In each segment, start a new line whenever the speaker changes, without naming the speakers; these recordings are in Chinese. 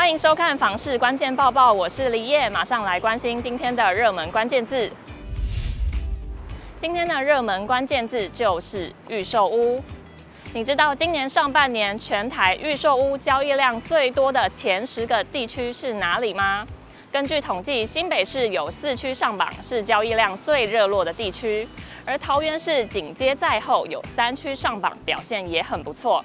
欢迎收看《房市关键报报》，我是李叶，马上来关心今天的热门关键字。今天的热门关键字就是预售屋。你知道今年上半年全台预售屋交易量最多的前十个地区是哪里吗？根据统计，新北市有四区上榜，是交易量最热络的地区，而桃园市紧接在后，有三区上榜，表现也很不错。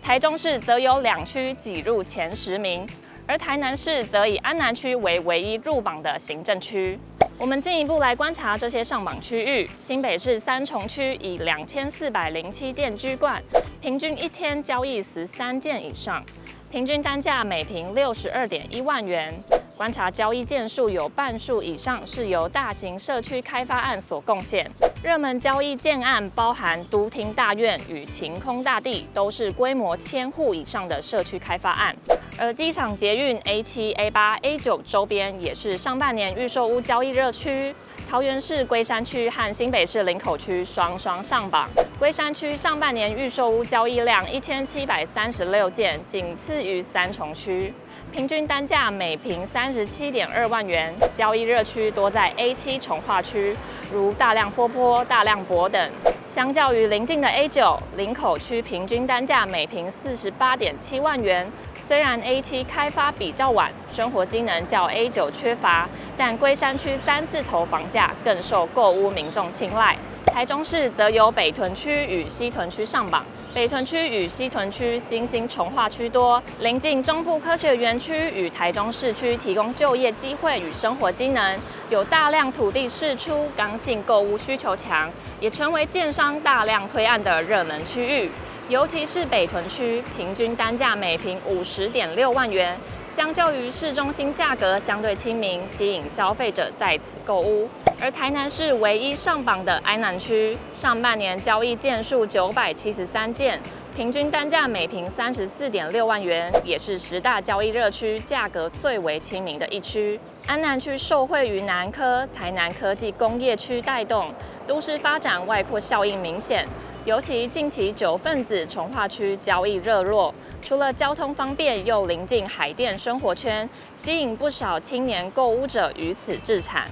台中市则有两区挤入前十名。而台南市则以安南区为唯一入榜的行政区。我们进一步来观察这些上榜区域。新北市三重区以两千四百零七件居冠，平均一天交易十三件以上，平均单价每平六十二点一万元。观察交易件数有半数以上是由大型社区开发案所贡献，热门交易建案包含都厅大院与晴空大地，都是规模千户以上的社区开发案。而机场捷运 A 七、A 八、A 九周边也是上半年预售屋交易热区，桃园市龟山区和新北市林口区双双上榜。龟山区上半年预售屋交易量一千七百三十六件，仅次于三重区。平均单价每坪三十七点二万元，交易热区多在 A 七重化区，如大量坡坡、大量博等。相较于邻近的 A 九，林口区平均单价每平四十八点七万元。虽然 A 七开发比较晚，生活机能较 A 九缺乏，但龟山区三字头房价更受购屋民众青睐。台中市则由北屯区与西屯区上榜。北屯区与西屯区新兴重划区多，临近中部科学园区与台中市区，提供就业机会与生活机能，有大量土地释出，刚性购物需求强，也成为建商大量推案的热门区域。尤其是北屯区，平均单价每平五十点六万元。相较于市中心，价格相对亲民，吸引消费者在此购屋。而台南市唯一上榜的安南区，上半年交易件数九百七十三件，平均单价每坪三十四点六万元，也是十大交易热区价格最为亲民的一区。安南区受惠于南科、台南科技工业区带动，都市发展外扩效应明显。尤其近期九份子重划区交易热络。除了交通方便，又临近海淀生活圈，吸引不少青年购屋者于此置产。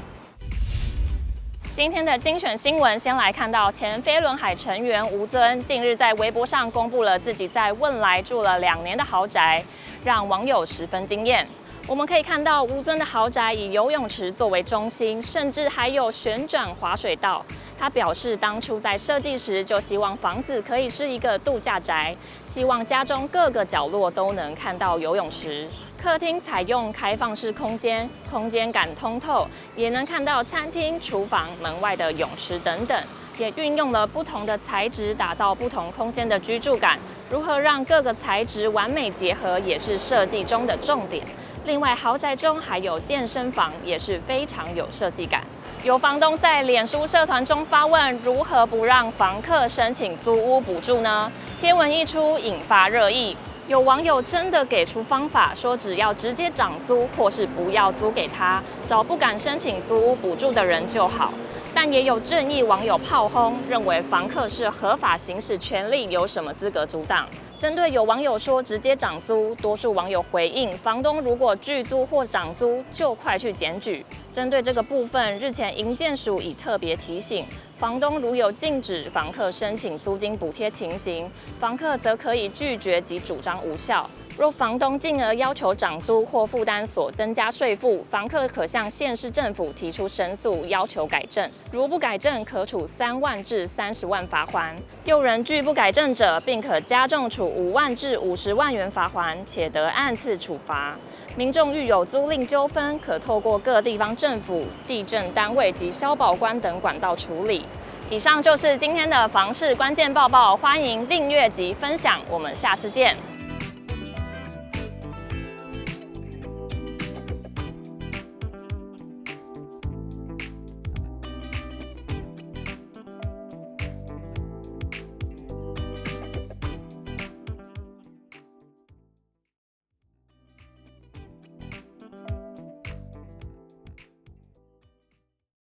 今天的精选新闻，先来看到前飞轮海成员吴尊近日在微博上公布了自己在汶莱住了两年的豪宅，让网友十分惊艳。我们可以看到吴尊的豪宅以游泳池作为中心，甚至还有旋转滑水道。他表示，当初在设计时就希望房子可以是一个度假宅，希望家中各个角落都能看到游泳池。客厅采用开放式空间，空间感通透，也能看到餐厅、厨房、门外的泳池等等。也运用了不同的材质，打造不同空间的居住感。如何让各个材质完美结合，也是设计中的重点。另外，豪宅中还有健身房，也是非常有设计感。有房东在脸书社团中发问：如何不让房客申请租屋补助呢？贴文一出，引发热议。有网友真的给出方法，说只要直接涨租，或是不要租给他，找不敢申请租屋补助的人就好。但也有正义网友炮轰，认为房客是合法行使权利，有什么资格阻挡？针对有网友说直接涨租，多数网友回应：房东如果拒租或涨租，就快去检举。针对这个部分，日前营建署已特别提醒，房东如有禁止房客申请租金补贴情形，房客则可以拒绝及主张无效。若房东进而要求涨租或负担所增加税负，房客可向县市政府提出申诉，要求改正。如不改正，可处三万至三十万罚锾；又仍拒不改正者，并可加重处五万至五十万元罚锾，且得按次处罚。民众遇有租赁纠纷，可透过各地方政府、地震单位及消保官等管道处理。以上就是今天的房事关键报报，欢迎订阅及分享，我们下次见。